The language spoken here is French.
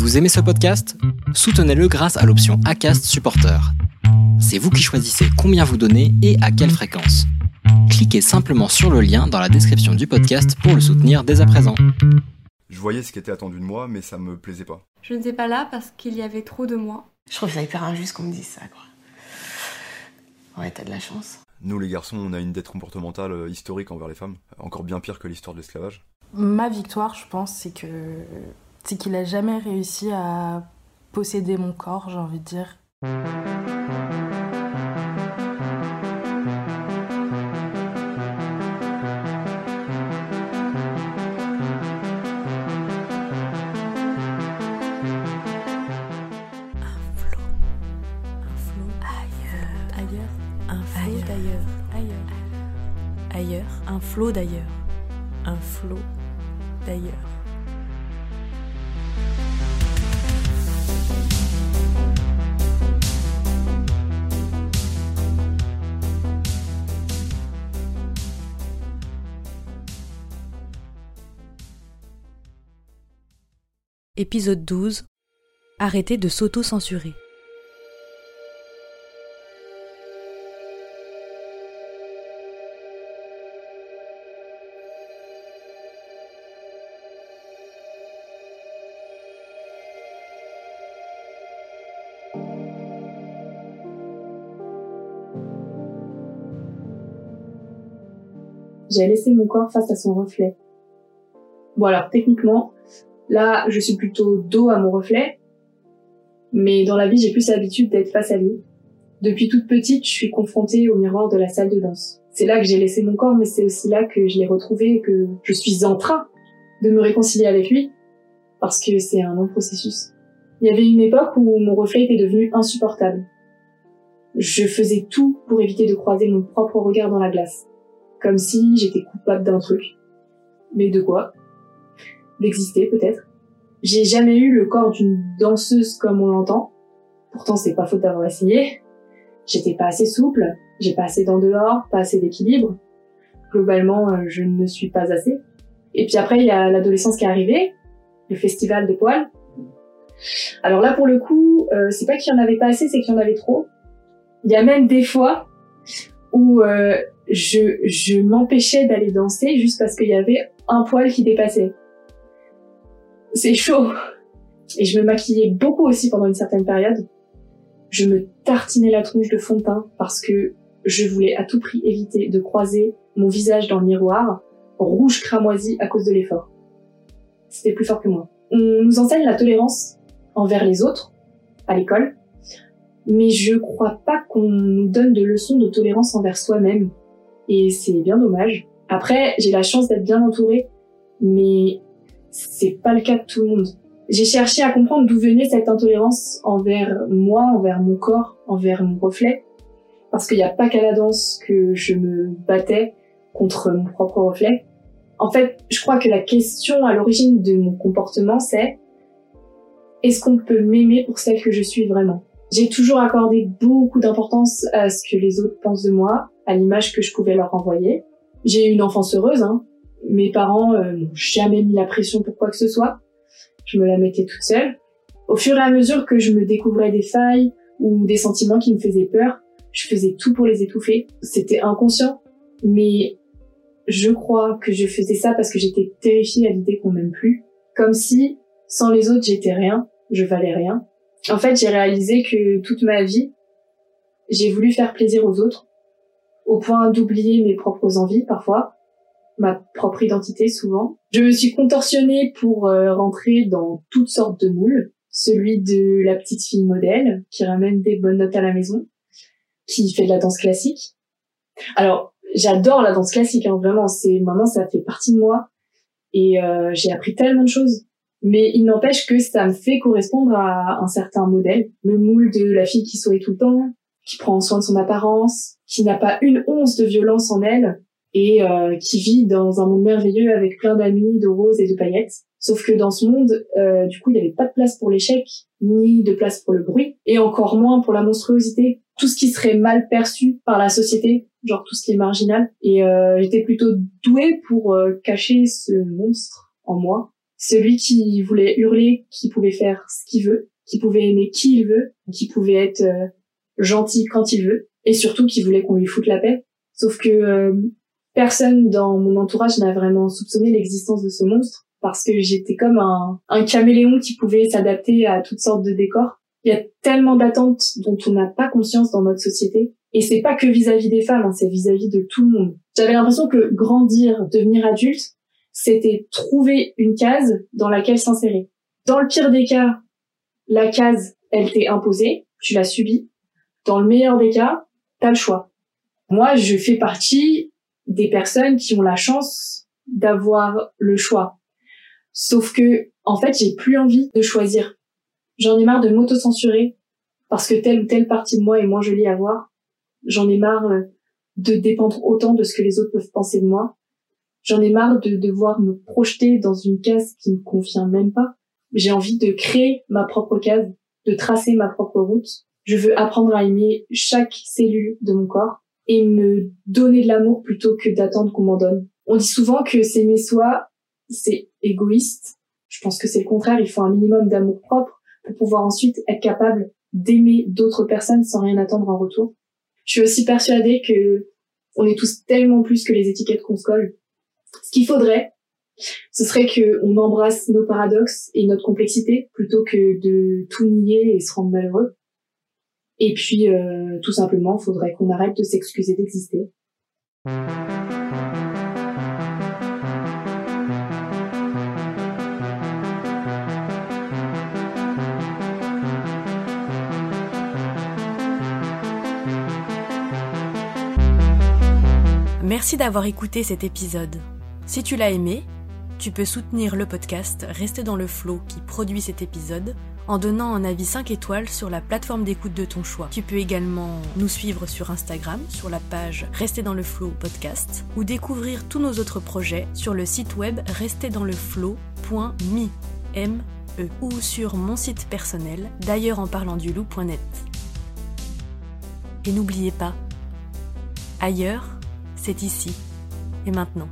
Vous aimez ce podcast? Soutenez-le grâce à l'option ACAST Supporter. C'est vous qui choisissez combien vous donnez et à quelle fréquence. Cliquez simplement sur le lien dans la description du podcast pour le soutenir dès à présent. Je voyais ce qui était attendu de moi, mais ça me plaisait pas. Je n'étais pas là parce qu'il y avait trop de moi. Je trouve ça hyper injuste qu'on me dise ça, quoi. Ouais, t'as de la chance. Nous, les garçons, on a une dette comportementale euh, historique envers les femmes, encore bien pire que l'histoire de l'esclavage. Ma victoire, je pense, c'est que c'est qu'il a jamais réussi à posséder mon corps, j'ai envie de dire. ailleurs, un flot d'ailleurs, un flot d'ailleurs. Épisode 12 Arrêtez de s'auto-censurer. j'ai laissé mon corps face à son reflet. Bon alors techniquement, là je suis plutôt dos à mon reflet, mais dans la vie j'ai plus l'habitude d'être face à lui. Depuis toute petite, je suis confrontée au miroir de la salle de danse. C'est là que j'ai laissé mon corps, mais c'est aussi là que je l'ai retrouvé et que je suis en train de me réconcilier avec lui, parce que c'est un long processus. Il y avait une époque où mon reflet était devenu insupportable. Je faisais tout pour éviter de croiser mon propre regard dans la glace comme si j'étais coupable d'un truc. Mais de quoi? D'exister peut-être? J'ai jamais eu le corps d'une danseuse comme on l'entend. Pourtant c'est pas faute d'avoir essayé. J'étais pas assez souple, j'ai pas assez d'en dehors, pas assez d'équilibre. Globalement, euh, je ne suis pas assez. Et puis après, il y a l'adolescence qui est arrivée, le festival des poils. Alors là, pour le coup, euh, c'est pas qu'il y en avait pas assez, c'est qu'il y en avait trop. Il y a même des fois où euh, je, je m'empêchais d'aller danser juste parce qu'il y avait un poil qui dépassait. C'est chaud. Et je me maquillais beaucoup aussi pendant une certaine période. Je me tartinais la tronche de fond de teint parce que je voulais à tout prix éviter de croiser mon visage dans le miroir, rouge cramoisi à cause de l'effort. C'était plus fort que moi. On nous enseigne la tolérance envers les autres à l'école, mais je crois pas qu'on nous donne de leçons de tolérance envers soi-même et c'est bien dommage. Après, j'ai la chance d'être bien entourée, mais c'est pas le cas de tout le monde. J'ai cherché à comprendre d'où venait cette intolérance envers moi, envers mon corps, envers mon reflet, parce qu'il n'y a pas qu'à la danse que je me battais contre mon propre reflet. En fait, je crois que la question à l'origine de mon comportement, c'est est-ce qu'on peut m'aimer pour celle que je suis vraiment? J'ai toujours accordé beaucoup d'importance à ce que les autres pensent de moi, à l'image que je pouvais leur envoyer. J'ai eu une enfance heureuse. Hein. Mes parents euh, n'ont jamais mis la pression pour quoi que ce soit. Je me la mettais toute seule. Au fur et à mesure que je me découvrais des failles ou des sentiments qui me faisaient peur, je faisais tout pour les étouffer. C'était inconscient, mais je crois que je faisais ça parce que j'étais terrifiée à l'idée qu'on m'aime plus. Comme si, sans les autres, j'étais rien, je valais rien. En fait, j'ai réalisé que toute ma vie, j'ai voulu faire plaisir aux autres au point d'oublier mes propres envies parfois, ma propre identité souvent. Je me suis contorsionnée pour euh, rentrer dans toutes sortes de moules, celui de la petite fille modèle qui ramène des bonnes notes à la maison, qui fait de la danse classique. Alors, j'adore la danse classique, hein, vraiment, c'est maintenant ça fait partie de moi et euh, j'ai appris tellement de choses. Mais il n'empêche que ça me fait correspondre à un certain modèle, le moule de la fille qui sourit tout le temps, qui prend soin de son apparence, qui n'a pas une once de violence en elle et euh, qui vit dans un monde merveilleux avec plein d'amis, de roses et de paillettes. Sauf que dans ce monde, euh, du coup, il n'y avait pas de place pour l'échec, ni de place pour le bruit, et encore moins pour la monstruosité. Tout ce qui serait mal perçu par la société, genre tout ce qui est marginal. Et euh, j'étais plutôt douée pour cacher ce monstre en moi. celui qui voulait hurler, qui pouvait faire ce qu'il veut, qui pouvait aimer qui il veut, qui pouvait être euh, gentil quand il veut, et surtout qui voulait qu'on lui foute la paix. Sauf que euh, personne dans mon entourage n'a vraiment soupçonné l'existence de ce monstre, parce que j'étais comme un, caméléon qui pouvait s'adapter à toutes sortes de décors. Il y a tellement d'attentes dont on n'a pas conscience dans notre société. Et c'est pas que vis-à-vis des femmes, hein, c'est vis-à-vis de tout le monde. J'avais l'impression que grandir, devenir adulte, c'était trouver une case dans laquelle s'insérer. Dans le pire des cas, la case, elle t'est imposée, tu l'as subie. Dans le meilleur des cas, t'as le choix. Moi, je fais partie des personnes qui ont la chance d'avoir le choix. Sauf que, en fait, j'ai plus envie de choisir. J'en ai marre de m'auto-censurer parce que telle ou telle partie de moi est moins jolie à voir. J'en ai marre euh, de dépendre autant de ce que les autres peuvent penser de moi. J'en ai marre de devoir me projeter dans une case qui me convient même pas. J'ai envie de créer ma propre case, de tracer ma propre route. Je veux apprendre à aimer chaque cellule de mon corps et me donner de l'amour plutôt que d'attendre qu'on m'en donne. On dit souvent que s'aimer soi, c'est égoïste. Je pense que c'est le contraire. Il faut un minimum d'amour propre pour pouvoir ensuite être capable d'aimer d'autres personnes sans rien attendre en retour. Je suis aussi persuadée que on est tous tellement plus que les étiquettes qu'on se colle. Ce qu'il faudrait, ce serait que on embrasse nos paradoxes et notre complexité plutôt que de tout nier et se rendre malheureux. Et puis, euh, tout simplement, il faudrait qu'on arrête de s'excuser d'exister. Merci d'avoir écouté cet épisode. Si tu l'as aimé, tu peux soutenir le podcast Rester dans le flow qui produit cet épisode en donnant un avis 5 étoiles sur la plateforme d'écoute de ton choix. Tu peux également nous suivre sur Instagram sur la page Rester dans le flow podcast ou découvrir tous nos autres projets sur le site web resterdansleflow.me ou sur mon site personnel d'ailleurs en parlant du loup.net. Et n'oubliez pas, ailleurs, c'est ici et maintenant.